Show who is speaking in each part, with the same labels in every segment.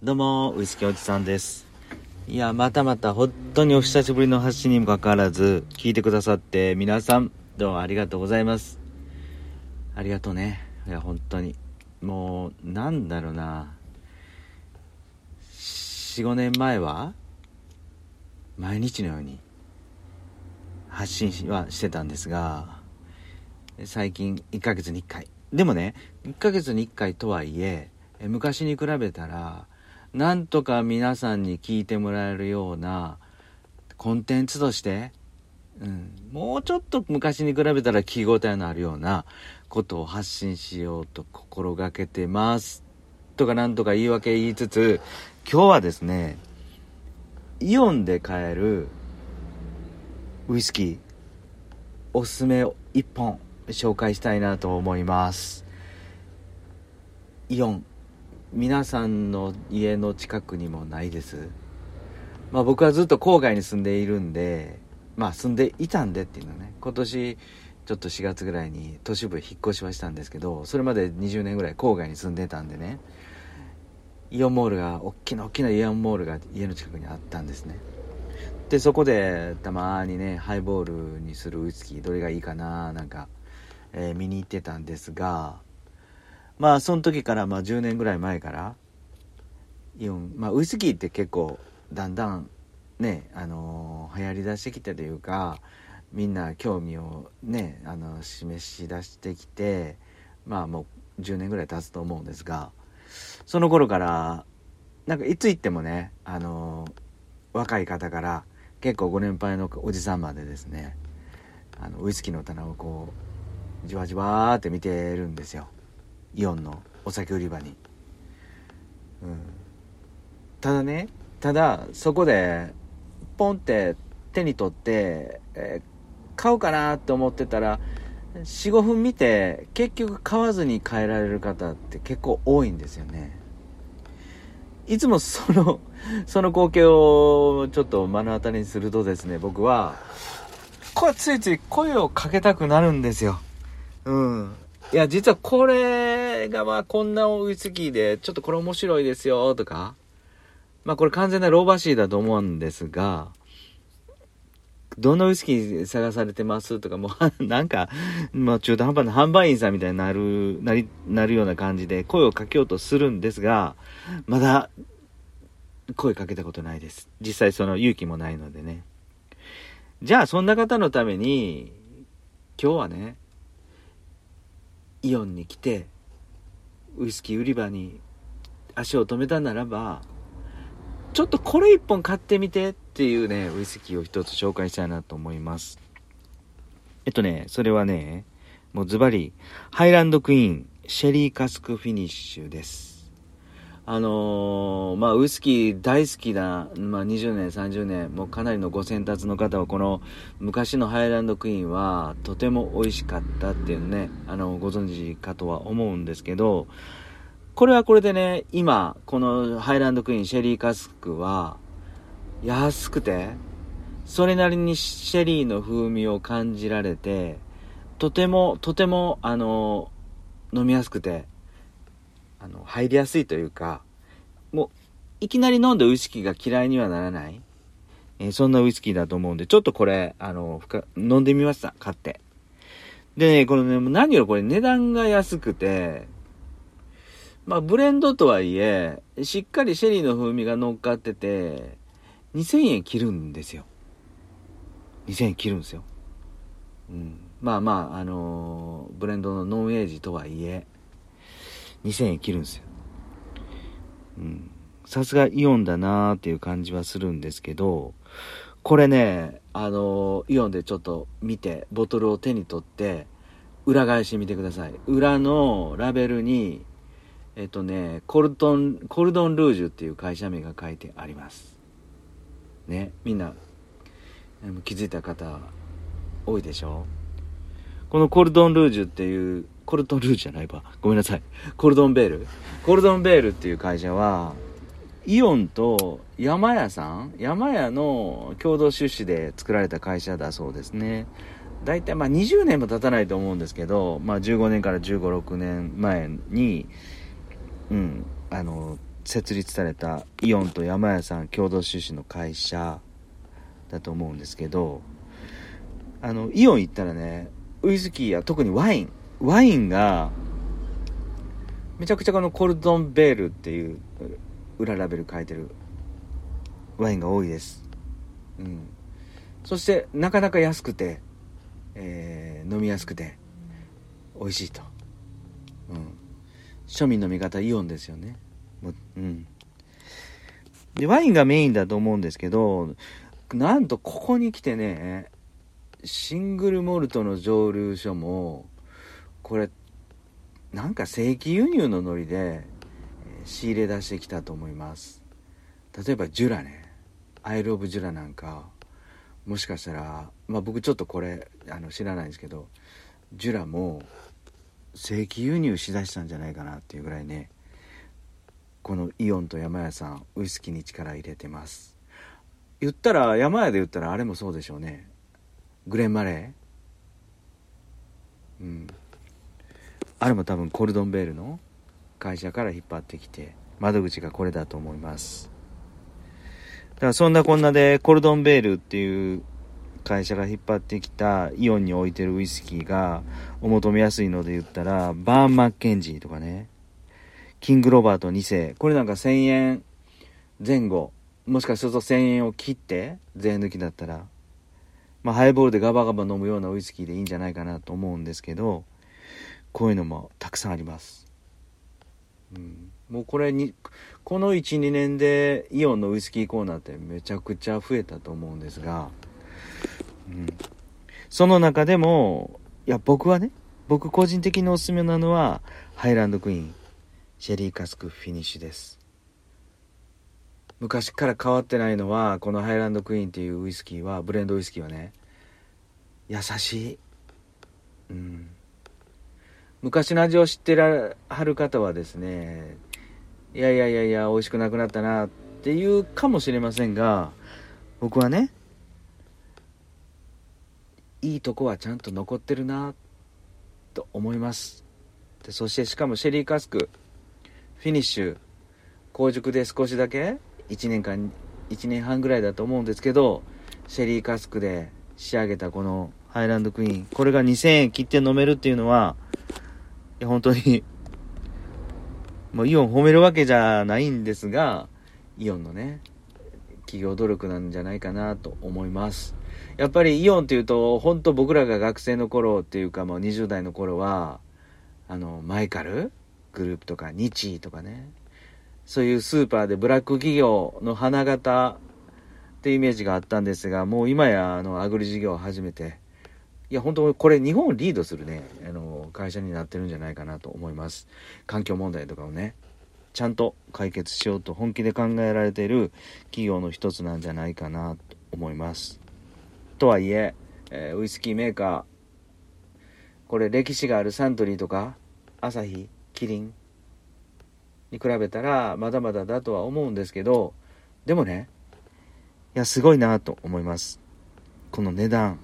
Speaker 1: どうも、ウイスキーおじさんです。いや、またまた本当にお久しぶりの発信にもかかわらず、聞いてくださって皆さん、どうもありがとうございます。ありがとうね。いや、本当に。もう、なんだろうな。4、5年前は、毎日のように、発信はしてたんですが、最近1ヶ月に1回。でもね、1ヶ月に1回とはい、え昔に比べたら、なんとか皆さんに聞いてもらえるようなコンテンツとして、うん、もうちょっと昔に比べたら聞き応えのあるようなことを発信しようと心がけてます。とかなんとか言い訳言いつつ、今日はですね、イオンで買えるウイスキー、おすすめを1本紹介したいなと思います。イオン皆さんの家の近くにもないです。まあ僕はずっと郊外に住んでいるんでまあ住んでいたんでっていうのね。今年ちょっと4月ぐらいに都市部へ引っ越しはしたんですけどそれまで20年ぐらい郊外に住んでたんでね。イオンモールが大きな大きなイオンモールが家の近くにあったんですね。でそこでたまにねハイボールにするウイスキーどれがいいかななんか、えー見に行ってたんですがまあその時からまあ10年ぐらい前からイオンまあウイスキーって結構だんだんねあのー流行りだしてきたというかみんな興味をねあの示し出してきてまあもう10年ぐらい経つと思うんですがその頃からなんかいつ行ってもねあのー若い方から結構ご年配のおじさんまでですねあのウイスキーの棚をこうじわじわって見てるんですよ。イオンのお酒売り場に、うん、ただねただそこでポンって手に取って、えー買おうかなって思ってたら45分見て結局買わずに帰られる方って結構多いんですよね。いつもその その光景をちょっと目の当たりにするとですね僕はこれついつい声をかけたくなるんですよ。うん。いや、実はこれがまあこんなウイスキーで、ちょっとこれ面白いですよとか、まあこれ完全なローバシーだと思うんですが、どんなウイスキー探されてますとか、もう なんか、まあ中途半端な販売員さんみたいになる、なり、なるような感じで声をかけようとするんですが、まだ声かけたことないです。実際その勇気もないのでね。じゃあそんな方のために、今日はね、イオンに来てウイスキー売り場に足を止めたならばちょっとこれ一本買ってみてっていうねウイスキーを一つ紹介したいなと思います。えっとねそれはねもうズバリハイランドクイーンシェリーカスクフィニッシュです。あのーまあウイスキー大好きな、まあ、20年30年もうかなりのご先達の方はこの昔のハイランドクイーンはとても美味しかったっていうねあのご存知かとは思うんですけどこれはこれでね今このハイランドクイーンシェリーカスクは安くてそれなりにシェリーの風味を感じられてとてもとてもあの飲みやすくてあの入りやすいというかもういきなり飲んでウイスキーが嫌いにはならないえーそんなウイスキーだと思うんで、ちょっとこれ、あの、飲んでみました、買って。でね、このね、何よりこれ値段が安くて、まあ、ブレンドとはいえ、しっかりシェリーの風味が乗っかってて、2000円切るんですよ。2000円切るんですよ。うん。まあまあ、あのーブレンドのノンエイジとはいえ、2000円切るんですよ。うん。さすがイオンだなーっていう感じはするんですけど、これね、あのイオンでちょっと見て、ボトルを手に取って、裏返してみてください。裏のラベルに、えっとね、コルトン、コルドンルージュっていう会社名が書いてあります。ね、みんな、気づいた方、多いでしょこのコルドンルージュっていう、コルトンルージュじゃないわ。ごめんなさい。コルドンベール。コルドンベールっていう会社は、イオンと山屋さん山屋の共同出資で作られた会社だそうですね。大体まあ20年も経たないと思うんですけど、まあ15年から15、6年前に、うん、あの、設立されたイオンと山屋さん共同出資の会社だと思うんですけどあのイオン行ったらねウイスキーや特にワインワインがめちゃくちゃこのコルドンベールっていう裏ラベル書いてるワインが多いです、うん、そしてなかなか安くて、えー、飲みやすくて美味しいと、うん、庶民の味方イオンですよね。もうん。でワインがメインだと思うんですけどなんとここに来てねシングルモルトの蒸留所もこれなんか正規輸入のノリで仕入れ出してきたと思います。例えばジュラね。アイル・オブ・ジュラなんかもしかしたらまあ僕ちょっとこれあの知らないんですけどジュラも正規輸入しだしたんじゃないかなっていうぐらいねこのイオンと山屋さんウイスキーに力入れてます。言ったら山屋で言ったらあれもそうでしょうね。グレン・マレー。うん。あれも多分コルドンベールの会社から引っ張ってきて窓口がこれだと思います。だからそんなこんなでコルドンベールっていう会社が引っ張ってきたイオンに置いてるウイスキーがお求めやすいので言ったらバーン・マッケンジーとかね。キング・ロバート2世。これなんか1000円前後もしかすると1000円を切って税抜きだったらまあ、ハイボールでガバガバ飲むようなウイスキーでいいんじゃないかなと思うんですけどこういうのもたくさんあります、うん、もうこれにこの12年でイオンのウイスキーコーナーってめちゃくちゃ増えたと思うんですが、うん、その中でもいや僕はね僕個人的におすすめなのはハイランドクイーンシェリーカスクフィニッシュです。昔から変わってないのはこのハイランドクイーンっていうウイスキーはブレンドウイスキーはね優しい。うん。昔の味を知ってらはる方はですねいやいやいやいや美味しくなくなったなっていうかもしれませんが僕はねいいとこはちゃんと残ってるなと思います。でそしてしかもシェリーカスクフィニッシュ硬熟で少しだけ1年間1年半ぐらいだと思うんですけどシェリーカスクで仕上げたこのハイランドクイーンこれが2000円切って飲めるっていうのはや本当に。もうイオン褒めるわけじゃないんですがイオンのね企業努力なんじゃないかなと思います。やっぱりイオンっていうと本当僕らが学生の頃っていうかもう20代の頃はあのマイカル？グループとか日ーとかね。そういうスーパーでブラック企業の花形っていうイメージがあったんですが、もう今やあのアグリ事業を始めて、いや、本当これ日本リードするね、あの、会社になってるんじゃないかなと思います。環境問題とかをね、ちゃんと解決しようと本気で考えられている企業の一つなんじゃないかなと思います。とはいえ、えー、ウイスキーメーカー、これ歴史があるサントリーとか、アサヒ、キリン、に比べたらまだまだだとは思うんですけどでもねいやすごいなと思いますこの値段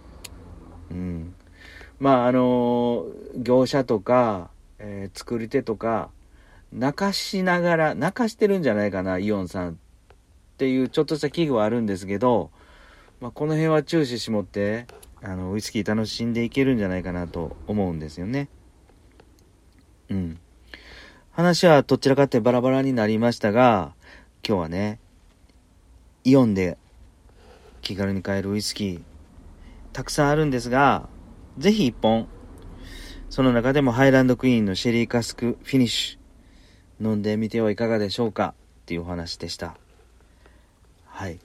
Speaker 1: うんまああの業者とか、えー、作り手とか泣かしながら泣かしてるんじゃないかなイオンさんっていうちょっとした器具はあるんですけど、まあ、この辺は注視しもってあのウイスキー楽しんでいけるんじゃないかなと思うんですよね。うん。話はどちらかってバラバラになりましたが、今日はね、イオンで気軽に買えるウイスキー、たくさんあるんですが、ぜひ一本、その中でもハイランドクイーンのシェリーカスクフィニッシュ、飲んでみてはいかがでしょうかっていうお話でした。はい。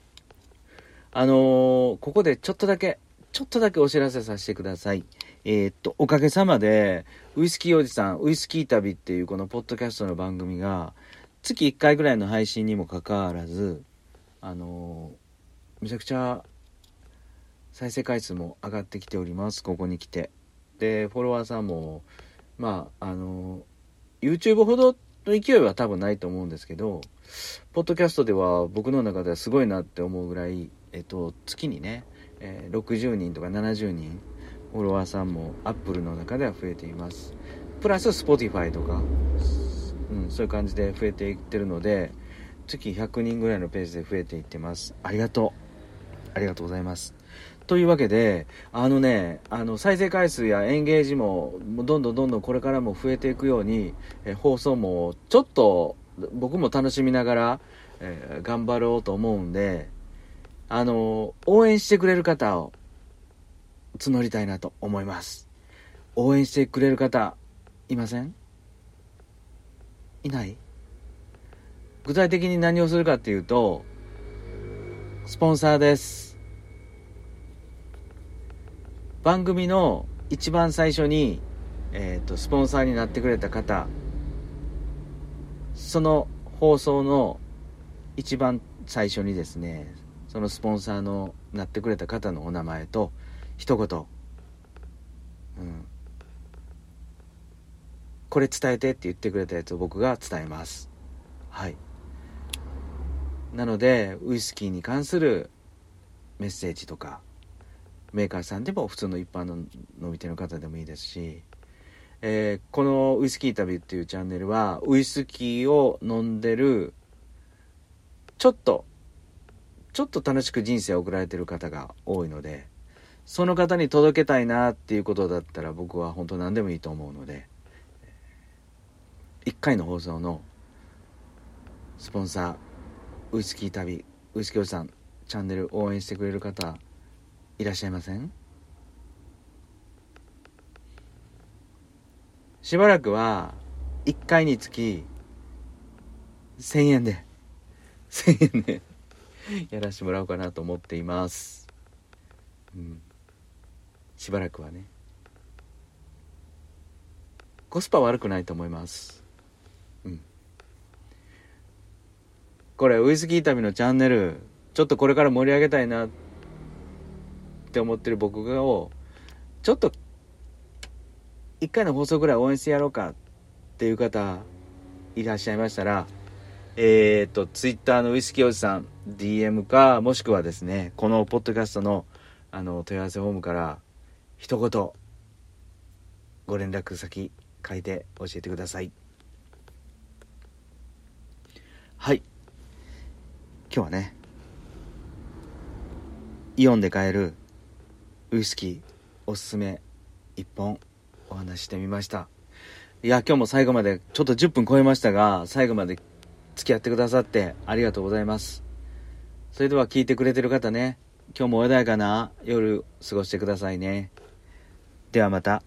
Speaker 1: あのー、ここでちょっとだけ、ちょっとだけお知らせさせてください。えー、っと、おかげさまで、ウイスキーおじさん、ウイスキー旅っていうこのポッドキャストの番組が、月1回ぐらいの配信にもかかわらず、あのー、めちゃくちゃ再生回数も上がってきております、ここに来て。で、フォロワーさんも、まあ、あの、YouTube ほどの勢いは多分ないと思うんですけど、ポッドキャストでは僕の中ではすごいなって思うぐらい、えっと、月にね、えー、60人とか70人フォロワーさんもアップルの中では増えています。プラス Spotify とか、うん、そういう感じで増えていってるので月100人ぐらいのペースで増えていってます。ありがとう。ありがとうございます。というわけであのねあの再生回数やエンゲージもどんどんどんどんこれからも増えていくようにえ放送もちょっと僕も楽しみながら、えー、頑張ろうと思うんであの応援してくれる方を募りたいなと思います。応援してくれる方いません？いない？具体的に何をするかっていうとスポンサーです。番組の一番最初に、えーと、とスポンサーになってくれた方その放送の一番最初にですねそのスポンサーのなってくれた方のお名前と一言、うん、これ伝えてって言ってくれたやつを僕が伝えます。はい。なのでウイスキーに関するメッセージとかメーカーさんでも普通の一般の飲み手の方でもいいですし、えー、このウイスキー旅っていうチャンネルはウイスキーを飲んでるちょっとちょっと楽しく人生を送られてる方が多いのでその方に届けたいなっていうことだったら僕は本当何でもいいと思うので1回の放送のスポンサーウイスキー旅ウイスキーおじさんチャンネル応援してくれる方いらっしゃいません？しばらくは1回につき1000円で1000円でやらしてもらおうかなと思っています。うん。しばらくはね。コスパ悪くないと思います。これウイスキー旅のチャンネルちょっとこれから盛り上げたいなって思ってる僕がをちょっと一回の放送ぐらい応援してやろうかっていう方いらっしゃいましたらえっ、ー、とツイッターのウイスキーおじさん DM かもしくはですねこのポッドキャストのあの問い合わせフォームから一言ご連絡先書いて教えてください。はい。今日はねイオンで買えるウイスキーおすすめ1本お話してみました。いや今日も最後までちょっと10分超えましたが最後まで付き合ってくださってありがとうございます。それでは聞いてくれてる方ね今日も穏やかな夜過ごしてくださいね。ではまた。